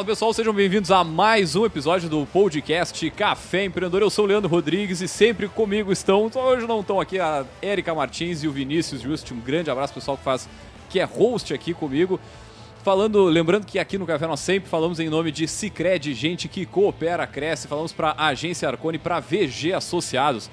Fala pessoal, sejam bem-vindos a mais um episódio do podcast Café Empreendedor. Eu sou o Leandro Rodrigues e sempre comigo estão, hoje não estão aqui, a Erika Martins e o Vinícius Just. Um grande abraço pessoal que faz, que é host aqui comigo. Falando, lembrando que aqui no Café nós sempre falamos em nome de Cicred, gente que coopera, cresce. Falamos para a Agência Arcone, para VG Associados.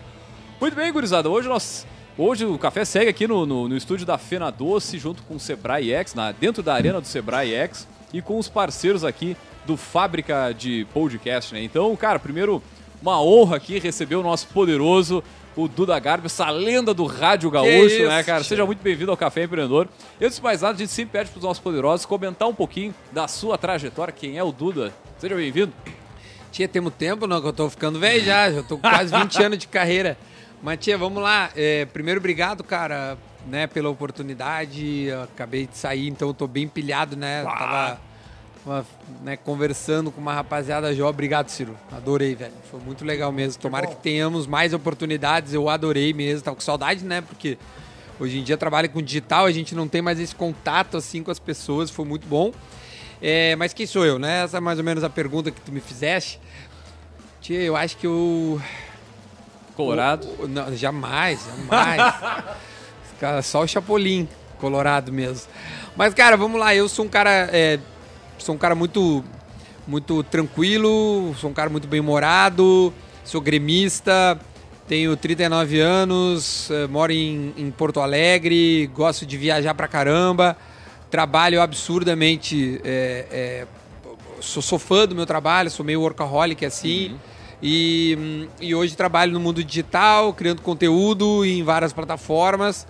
Muito bem, gurizada. Hoje nós Hoje o café segue aqui no, no, no, estúdio da Fena Doce, junto com o Sebrae X, na, dentro da arena do Sebrae X e com os parceiros aqui do Fábrica de Podcast, né? Então, cara, primeiro, uma honra aqui receber o nosso poderoso, o Duda Garbi, essa lenda do Rádio Gaúcho, isso, né, cara? Seja muito bem-vindo ao Café Empreendedor. Eu disse mais nada, a gente sempre pede para os nossos poderosos comentar um pouquinho da sua trajetória, quem é o Duda. Seja bem-vindo. Tia, temos tempo, não, que eu tô ficando velho já, já tô com quase 20 anos de carreira. Mas, tia, vamos lá. É, primeiro, obrigado, cara, né, pela oportunidade. Eu acabei de sair, então eu tô bem pilhado, né? Tava uma, né, conversando com uma rapaziada jovem. Obrigado, Ciro. Adorei, velho. Foi muito legal mesmo. Tomara que, que tenhamos mais oportunidades. Eu adorei mesmo. Tava com saudade, né? Porque hoje em dia trabalho com digital, a gente não tem mais esse contato assim com as pessoas. Foi muito bom. É, mas quem sou eu, né? Essa é mais ou menos a pergunta que tu me fizeste. Tia, eu acho que eu. Colorado? O, não, jamais, jamais. cara, só o Chapolin, colorado mesmo. Mas, cara, vamos lá. Eu sou um cara. É, sou um cara muito, muito tranquilo, sou um cara muito bem-humorado, sou gremista, tenho 39 anos, é, moro em, em Porto Alegre, gosto de viajar pra caramba, trabalho absurdamente. É, é, sou, sou fã do meu trabalho, sou meio workaholic assim. Uhum. E, e hoje trabalho no mundo digital, criando conteúdo em várias plataformas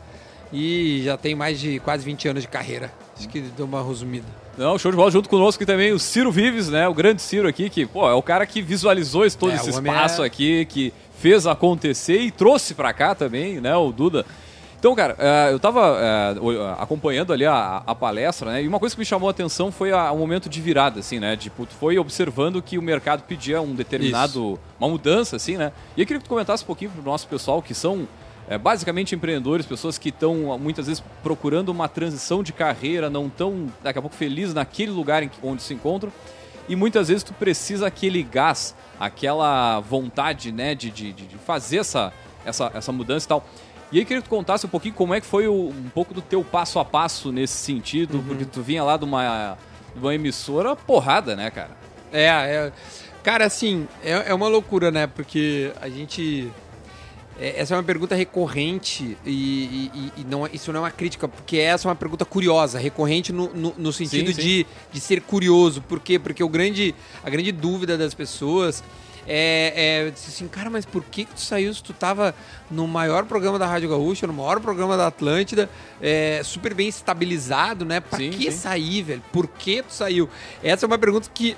e já tenho mais de quase 20 anos de carreira. Acho que deu uma resumida. Não, show de bola. Junto conosco também o Ciro Vives, né? O grande Ciro aqui, que pô, é o cara que visualizou todo é, esse espaço é... aqui, que fez acontecer e trouxe para cá também, né? O Duda. Então, cara, uh, eu estava uh, eh, acompanhando ali a, a, palestra, né? E uma coisa que me chamou a atenção foi o um momento de virada, assim, né? Tipo, tu foi observando que o mercado pedia um determinado... Isso. Uma mudança, assim, né? E eu queria que tu comentasse um pouquinho pro nosso pessoal, que são é, basicamente empreendedores, pessoas que estão muitas vezes procurando uma transição de carreira, não estão daqui a pouco felizes naquele lugar em, onde se encontram. E muitas vezes tu precisa aquele gás, aquela vontade, né, de, de, de fazer essa, essa, essa mudança e tal. E aí queria que tu contasse um pouquinho como é que foi o, um pouco do teu passo a passo nesse sentido, uhum. porque tu vinha lá de uma, de uma emissora porrada, né, cara? É, é cara, assim, é, é uma loucura, né? Porque a gente. É, essa é uma pergunta recorrente e, e, e, não, é, isso não é uma crítica, porque essa é uma pergunta curiosa, recorrente no, no, no sentido sim, sim. De, de ser curioso. Por quê? Porque o grande, a grande dúvida das pessoas é, é disse assim, cara, mas por que, que tu saiu se tu tava no maior programa da Rádio Gaúcha, no maior programa da Atlântida, é, super bem estabilizado, né? Pra sim, que sim. sair, velho? Por que tu saiu? Essa é uma pergunta que.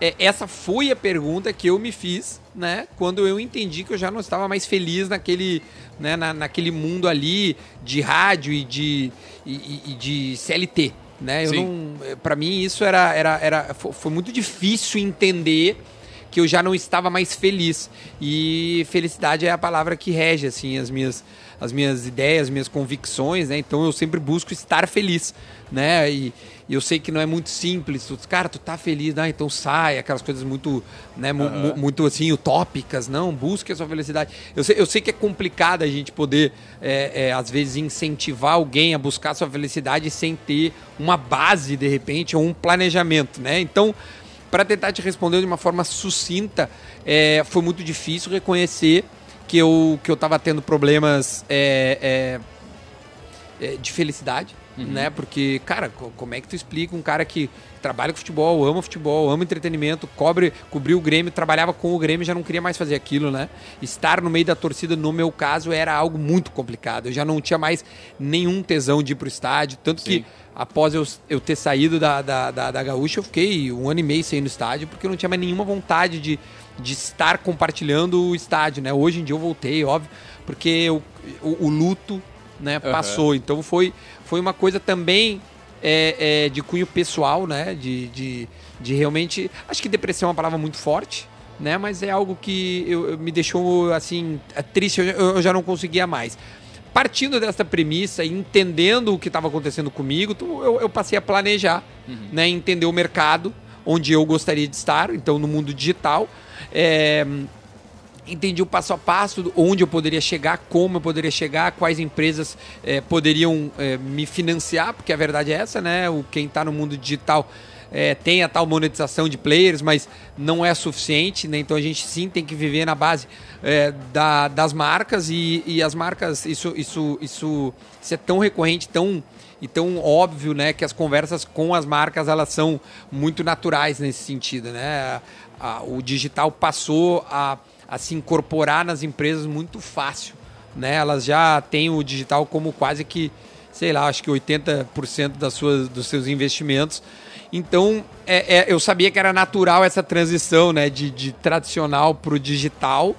É, essa foi a pergunta que eu me fiz, né? Quando eu entendi que eu já não estava mais feliz naquele, né, na, naquele mundo ali de rádio e de, e, e de CLT. Né? Eu não, para mim isso era, era, era foi muito difícil entender que eu já não estava mais feliz. E felicidade é a palavra que rege assim as minhas as minhas ideias, as minhas convicções, né? Então eu sempre busco estar feliz, né? E, e eu sei que não é muito simples. Tu, cara, tu tá feliz, ah, então sai, aquelas coisas muito, né, uhum. muito assim, utópicas. Não, busque a sua felicidade. Eu sei, eu sei que é complicado a gente poder, é, é, às vezes, incentivar alguém a buscar a sua felicidade sem ter uma base, de repente, ou um planejamento, né? Então, para tentar te responder de uma forma sucinta, é, foi muito difícil reconhecer que eu que eu estava tendo problemas é, é, é, de felicidade, uhum. né? Porque, cara, como é que tu explica um cara que trabalha com futebol, ama futebol, ama entretenimento, cobre, cobriu o Grêmio, trabalhava com o Grêmio, já não queria mais fazer aquilo, né? Estar no meio da torcida, no meu caso, era algo muito complicado. Eu já não tinha mais nenhum tesão de ir pro estádio, tanto Sim. que após eu, eu ter saído da, da, da, da Gaúcha, eu fiquei um ano e meio sem ir no estádio, porque eu não tinha mais nenhuma vontade de, de estar compartilhando o estádio, né? Hoje em dia eu voltei, óbvio, porque eu, o, o, luto né, uhum. passou. Então foi, foi uma coisa também é, é, de cunho pessoal, né? De, de, de realmente. Acho que depressão é uma palavra muito forte. Né, mas é algo que eu, eu me deixou assim triste, eu, eu já não conseguia mais partindo dessa premissa e entendendo o que estava acontecendo comigo, eu, eu, passei a planejar, uhum. né, entender o mercado, onde eu gostaria de estar, então no mundo digital. É, entendi o passo a passo, onde eu poderia chegar, como eu poderia chegar, quais empresas é, poderiam é, me financiar, porque a verdade é essa, né? O, quem está no mundo digital é, tem a tal monetização de players, mas não é suficiente, né? Então a gente sim tem que viver na base é, da, das marcas e, e, as marcas, isso, isso, isso, isso é tão recorrente, tão e tão óbvio, né, que as conversas com as marcas elas são muito naturais nesse sentido, né? O digital passou a, a se incorporar nas empresas muito fácil, né? Elas já têm o digital como quase que, sei lá, acho que 80% das suas, dos seus investimentos então, é, é, eu sabia que era natural essa transição né, de, de tradicional para o digital.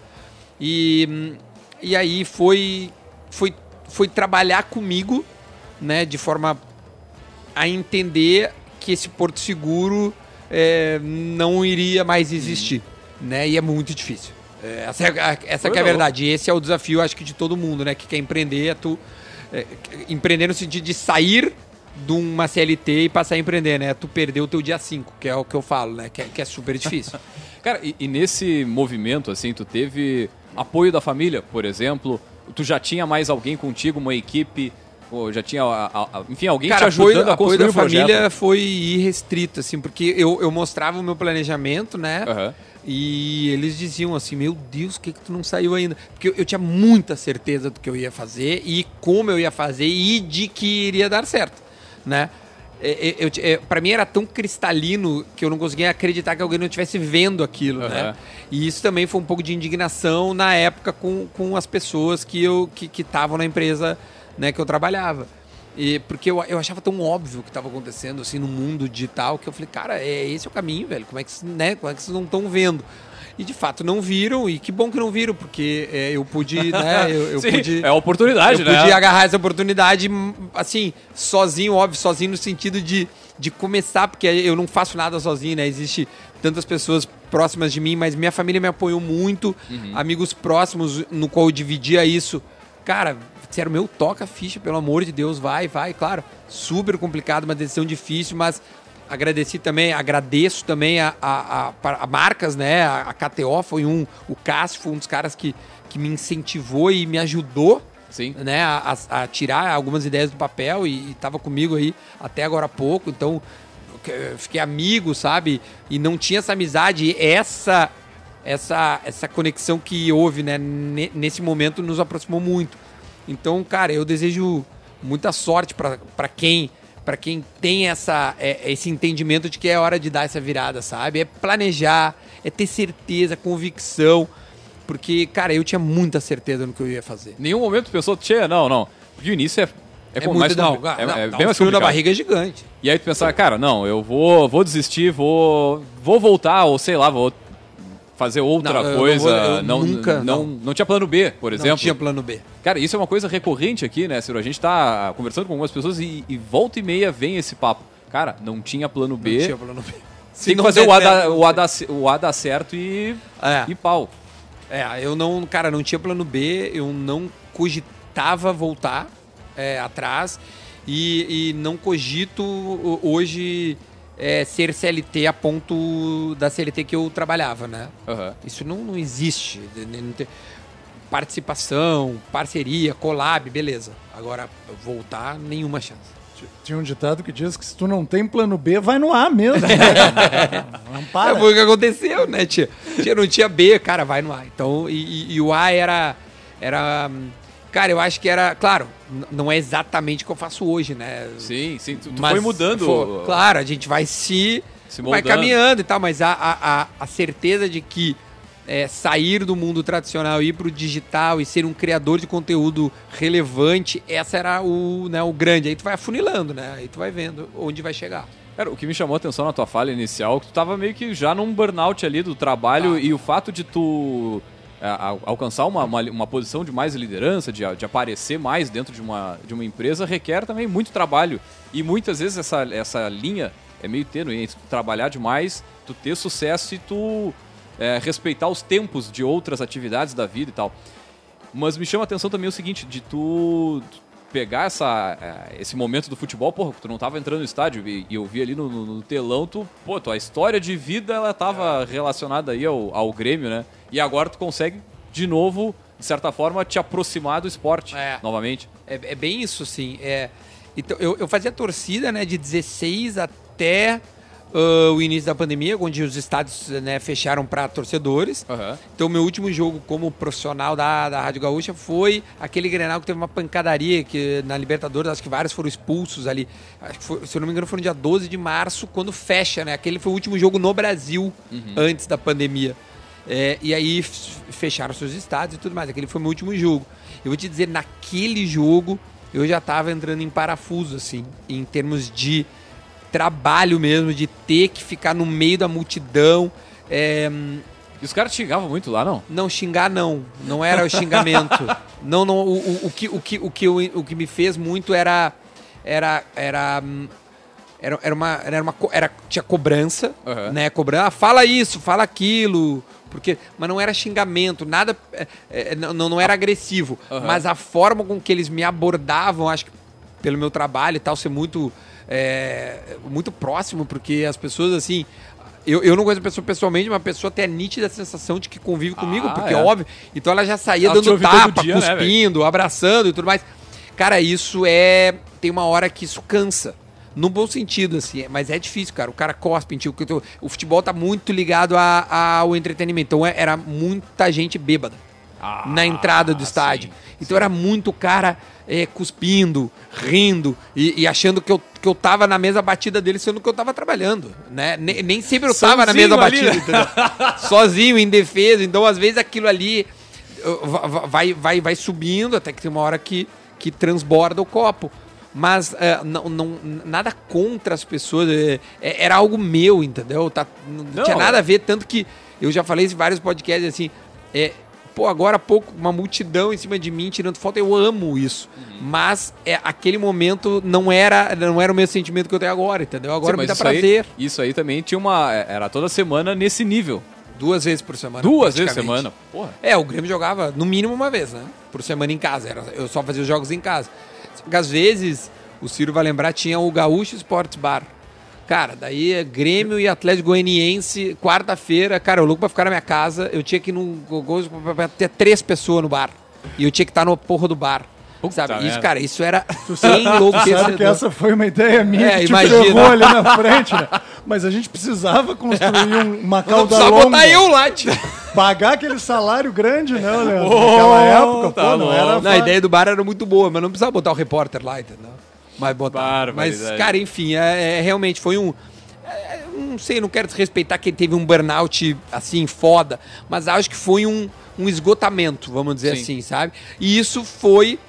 E, e aí foi, foi, foi trabalhar comigo né, de forma a entender que esse porto seguro é, não iria mais existir. Né, e é muito difícil. É, essa é, essa é a verdade. E esse é o desafio, acho que, de todo mundo, né? Que quer empreender, é tu é, empreender no sentido de sair de uma CLT e passar a empreender, né? Tu perdeu o teu dia 5, que é o que eu falo, né? Que é, que é super difícil. Cara, e, e, nesse movimento, assim, tu teve apoio da família, por exemplo? Tu já tinha mais alguém contigo, uma equipe? Ou já tinha, a, a, enfim, alguém Cara, te ajudando apoio, a construir apoio da família foi irrestrito, assim, porque eu, eu mostrava o meu planejamento, né? Uhum. E eles diziam assim: Meu Deus, que, que tu não saiu ainda? Porque eu, eu, tinha muita certeza do que eu ia fazer e como eu ia fazer e de que iria dar certo né? É, é, é, para mim era tão cristalino que eu não conseguia acreditar que alguém não estivesse vendo aquilo, uhum. né? E isso também foi um pouco de indignação na época com, com as pessoas que eu que estavam na empresa né, que eu trabalhava. E, porque eu, eu achava tão óbvio o que estava acontecendo assim no mundo digital que eu falei, cara, é esse é o caminho, velho. Como é que, né, como é que vocês não estão vendo? E de fato não viram, e que bom que não viram, porque é, eu pude, né? Eu, eu Sim, pude. É a oportunidade, eu né? Eu pude agarrar essa oportunidade, assim, sozinho, óbvio, sozinho no sentido de, de começar, porque eu não faço nada sozinho, né? Existe tantas pessoas próximas de mim, mas minha família me apoiou muito, uhum. amigos próximos no qual eu dividia isso. Cara, disseram, meu, toca a ficha, pelo amor de Deus, vai, vai, claro. Super complicado, uma decisão difícil, mas agradeci também, agradeço também a, a, a, a marcas, né? A, a, KTO foi um, o Cássio foi um dos caras que, que me incentivou e me ajudou Sim. Né, a, a, tirar algumas ideias do papel e estava comigo aí até agora há pouco. Então, fiquei amigo, sabe? E não tinha essa amizade, essa essa essa conexão que houve, né? Nesse momento nos aproximou muito. Então, cara, eu desejo muita sorte para quem para quem tem essa, é, esse entendimento de que é hora de dar essa virada, sabe? É planejar, é ter certeza, convicção. Porque, cara, eu tinha muita certeza no que eu ia fazer. Nenhum momento pensou, tchê, não, não. Porque o início é. É, é muito, mais, não, é, não, é, bem mais da barriga é gigante. E aí tu pensar, cara, não, eu vou, vou desistir, vou, vou voltar, ou sei lá, vou fazer outra não, coisa. Não, eu não, nunca, não, não, não. tinha plano B, por exemplo. Não tinha plano B. Cara, isso é uma coisa recorrente aqui, né, Ciro? A gente tá conversando com algumas pessoas e, e volta e meia vem esse papo. Cara, não tinha plano B. Não tinha plano B. Se Tem que fazer o A, da, o, a da, o A dar certo e, é. e pau. É, eu não, cara, não tinha plano B, eu não cogitava voltar é, atrás e, e não cogito hoje é, ser CLT a ponto da CLT que eu trabalhava, né? Uhum. Isso não, não existe. Não tem participação, parceria, collab, beleza. Agora, voltar, nenhuma chance. Tinha um ditado que diz que se tu não tem plano B, vai no A mesmo. não para. É, foi o que aconteceu, né, tia? tia? Não tinha B, cara, vai no A. Então, e, e, e o A era, era hum, Cara, eu acho que era. Claro, não é exatamente o que eu faço hoje, né? Sim, sim. Tu, tu foi mudando. Foi, claro, a gente vai se. se vai caminhando e tal, mas a, a, a certeza de que é, sair do mundo tradicional, ir para o digital e ser um criador de conteúdo relevante, essa era o, né, o grande. Aí tu vai afunilando, né? Aí tu vai vendo onde vai chegar. Cara, o que me chamou a atenção na tua falha inicial, é que tu tava meio que já num burnout ali do trabalho ah. e o fato de tu alcançar uma, uma, uma, posição de mais liderança, de, de aparecer mais dentro de uma, de uma empresa, requer também muito trabalho. E muitas vezes essa, essa linha é meio tênue trabalhar demais, tu ter sucesso e tu é, respeitar os tempos de outras atividades da vida e tal. Mas me chama a atenção também o seguinte, de tu pegar essa, é, esse momento do futebol, porra, tu não tava entrando no estádio e, eu vi ali no, no, telão, tu, pô, tua história de vida, ela tava relacionada aí ao, ao Grêmio, né? E agora tu consegue, de novo, de certa forma, te aproximar do esporte é. novamente. É, é, bem isso, sim. É, então, eu, eu fazia torcida, né, de 16 até uh, o início da pandemia, onde os estádios né, fecharam para torcedores. Uhum. Então, meu último jogo como profissional da, da Rádio Gaúcha foi aquele Grenal que teve uma pancadaria que na Libertadores, acho que vários foram expulsos ali. Foi, se eu não me engano, foi no dia 12 de março, quando fecha, né? Aquele foi o último jogo no Brasil uhum. antes da pandemia. É, e aí fecharam seus estádios e tudo mais. Aquele foi meu último jogo. Eu vou te dizer, naquele jogo eu já estava entrando em parafuso, assim, em termos de trabalho mesmo, de ter que ficar no meio da multidão. É... E os caras xingavam muito lá, não? Não, xingar não. Não era o xingamento. não, não. O, o, o, que, o, que, o, que, o que me fez muito era. Era. Era. Era, era uma. Era uma era, tinha cobrança, uhum. né? Cobrança. Ah, fala isso, fala aquilo. Porque, mas não era xingamento, nada. É, é, não, não era agressivo. Uhum. Mas a forma com que eles me abordavam, acho que pelo meu trabalho e tal, ser muito é, muito próximo, porque as pessoas, assim. Eu, eu não conheço a pessoa pessoalmente, mas a pessoa tem a nítida sensação de que convive comigo, ah, porque é. óbvio. Então ela já saía ela dando tapa, dia, né, cuspindo, né, abraçando e tudo mais. Cara, isso é. Tem uma hora que isso cansa. No bom sentido, assim, mas é difícil, cara. O cara cospe, o, o futebol tá muito ligado a, ao entretenimento. Então é, era muita gente bêbada ah, na entrada do estádio. Sim, então sim. era muito cara é, cuspindo, rindo e, e, achando que eu, que eu tava na mesa batida dele, sendo que eu tava trabalhando, né? Nem, nem sempre eu tava na mesa ali, batida, né? Sozinho, indefeso. Então, às vezes, aquilo ali vai, vai, vai subindo até que tem uma hora que, que transborda o copo. Mas uh, não, não, nada contra as pessoas. É, é, era algo meu, entendeu? Tá, não, não, tinha nada a ver, tanto que eu já falei em vários podcasts assim. Pô, agora há pouco, uma multidão em cima de mim tirando foto, eu amo isso. Uhum. Mas é, aquele momento não era, não era o mesmo sentimento que eu tenho agora, entendeu? Agora Sim, me dá prazer. Aí, isso aí também tinha uma. É, era toda semana nesse nível. Duas vezes por semana. Duas vezes por semana? Porra. É, o Grêmio jogava no mínimo uma vez, né? Por semana em casa. Era, eu só fazia os jogos em casa. Às vezes, o Ciro vai lembrar, tinha o Gaúcho Sports Bar. Cara, daí é Grêmio e Atlético Goianiense, quarta-feira, cara, eu louco pra ficar na minha casa, eu tinha que ir no pra ter três pessoas no bar. E eu tinha que estar no porra do bar. Puta sabe? Isso, cara, isso era enlouquecedor. Sabe que essa foi uma ideia minha é, que imagina. te ali na frente, né? Mas a gente precisava construir um, uma cauda longa. Só botar eu lá, tio. Pagar aquele salário grande, né, Leandro? Oh, Naquela época, tá pô, não era... Não, a ideia do bar era muito boa, mas não precisava botar o repórter lá, entendeu? Mas botar. Mas, cara, enfim, é, é realmente foi um. É, não sei, não quero desrespeitar quem teve um burnout assim, foda, mas acho que foi um, um esgotamento, vamos dizer Sim. assim, sabe? E isso foi.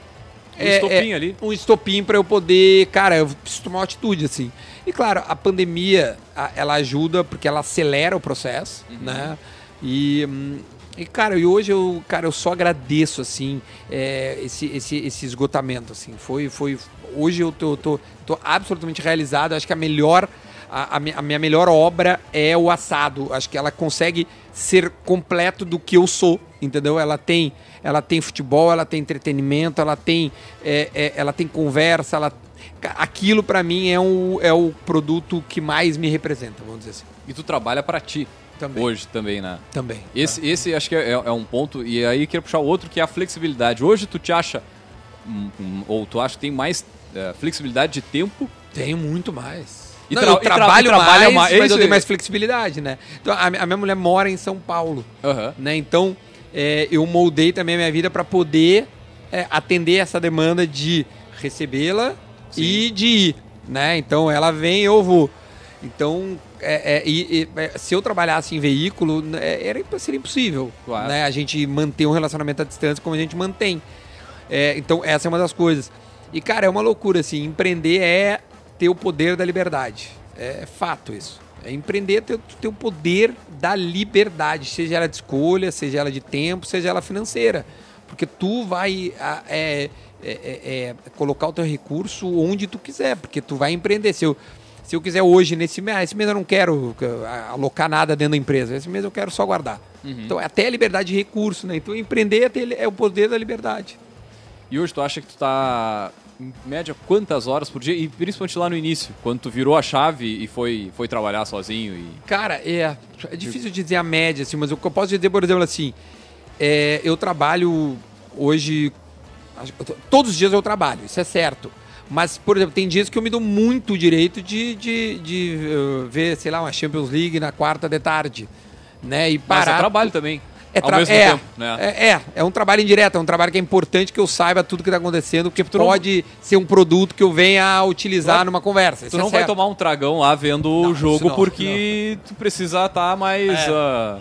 Um é, estopim é, ali. Um estopim para eu poder. Cara, eu preciso tomar uma atitude, assim. E claro, a pandemia, ela ajuda porque ela acelera o processo, uhum. né? E, hum, e, cara, e hoje eu, cara, eu só agradeço, assim, é, esse, esse, esse esgotamento, assim. Foi, foi... Hoje eu tô, tô, tô absolutamente realizado. Acho que a melhor... A, a, minha melhor obra é o assado. Acho que ela consegue ser completo do que eu sou, entendeu? Ela tem, ela tem futebol, ela tem entretenimento, ela tem, é, é, ela tem conversa, ela, aquilo para mim é, um, é o produto que mais me representa, vamos dizer assim. E tu trabalha para ti. Também. Hoje também, né? Também. Esse, tá. esse acho que é, é, um ponto, e aí queria puxar o outro, que é a flexibilidade. Hoje tu te acha, um, um, ou tu acha que tem mais é, flexibilidade de tempo? Tenho muito mais. E, Não, trabalho tra mais, mais, mas eu tenho mais flexibilidade, né? Então, a, a, minha mulher mora em São Paulo, uhum. né? Então, é, eu moldei também a minha vida para poder é, atender essa demanda de recebê-la e de ir, né? Então, ela vem, eu vou. Então, é, é, e, e, é, se eu trabalhasse em veículo, é, era, seria impossível claro. né? a gente manter um relacionamento à distância como a gente mantém. É, então, essa é uma das coisas. E, cara, é uma loucura, assim, empreender é ter o poder da liberdade. É fato isso. É empreender é ter, ter o poder da liberdade, seja ela de escolha, seja ela de tempo, seja ela financeira. Porque tu vai é, é, é, colocar o teu recurso onde tu quiser, porque tu vai empreender. Se eu, se eu quiser hoje, nesse mês, ah, esse mês eu não quero alocar nada dentro da empresa, esse mês eu quero só guardar. Uhum. Então, é até a liberdade de recurso, né? Então, empreender é, o poder da liberdade. E hoje tu acha que tu tá em média quantas horas por dia? E principalmente lá no início, quando tu virou a chave e foi, foi trabalhar sozinho e... Cara, é, é difícil dizer a média, assim, mas o que eu posso dizer, por exemplo, assim, é, eu trabalho hoje. Todos os dias eu trabalho, isso é certo. Mas, por exemplo, tem dias que eu me dou muito direito de, de, de uh, ver, sei lá, uma Champions League na quarta de tarde. Né? E parar. Mas é trabalho também. É, tra é, tempo, né? é, é, é, um trabalho indireto, é um trabalho que é importante que eu saiba tudo que está acontecendo, porque tu pode não... ser um produto que eu venha a utilizar tu numa conversa. Tu não é vai tomar um tragão lá vendo não, o jogo não, porque tu precisa estar tá mais uh,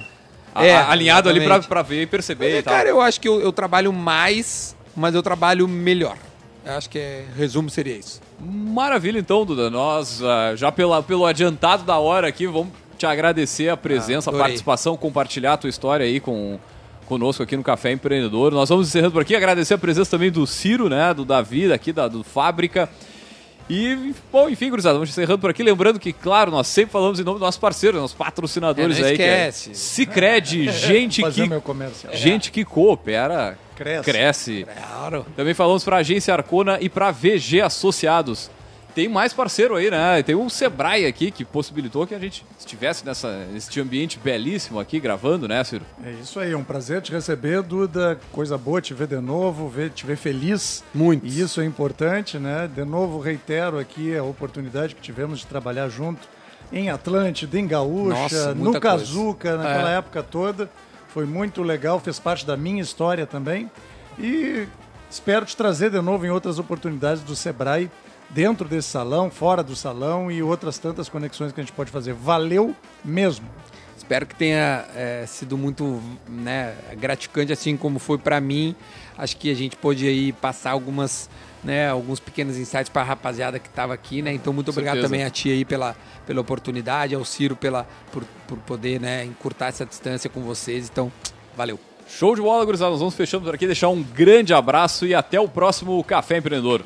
é, alinhado exatamente. ali para ver e perceber mas, e tal. Cara, eu acho que eu, eu trabalho mais, mas eu trabalho melhor. Eu acho que é, resumo seria isso. Maravilha, então, Duda. Nós, uh, já pela, pelo adiantado da hora aqui, vamos te agradecer a presença, ah, a participação, compartilhar a tua história aí com conosco aqui no Café Empreendedor. Nós vamos encerrando por aqui, agradecer a presença também do Ciro, né, do Davi, aqui da do Fábrica. E, bom, enfim, gurizada, vamos encerrando por aqui. Lembrando que, claro, nós sempre falamos em nome dos nossos parceiros, nossos patrocinadores é, aí. Esquece. Que é Cicred, gente que. Gente que coopera, cresce. cresce. Claro. Também falamos para a Agência Arcona e para VG Associados tem mais parceiro aí, né? Tem o Sebrae aqui que possibilitou que a gente estivesse nessa, nesse ambiente belíssimo aqui gravando, né, Ciro? É isso aí, é um prazer te receber, Duda. Coisa boa te ver de novo, ver, te ver feliz. Muito. E isso é importante, né? De novo, reitero aqui a oportunidade que tivemos de trabalhar junto em Atlântida, em Gaúcha, Nossa, no Cazuca, naquela é. época toda. Foi muito legal, fez parte da minha história também. E espero te trazer de novo em outras oportunidades do Sebrae dentro desse salão, fora do salão e outras tantas conexões que a gente pode fazer. Valeu mesmo. Espero que tenha é, sido muito né, gratificante, assim como foi para mim. Acho que a gente pôde aí passar algumas, né, alguns pequenos insights para a rapaziada que estava aqui, né? Então muito obrigado Certeza. também a ti aí pela, pela oportunidade, ao Ciro pela por, por poder, né, encurtar essa distância com vocês. Então, valeu. Show de bola, gurizada. Nós vamos fechando por aqui, deixar um grande abraço e até o próximo Café Empreendedor.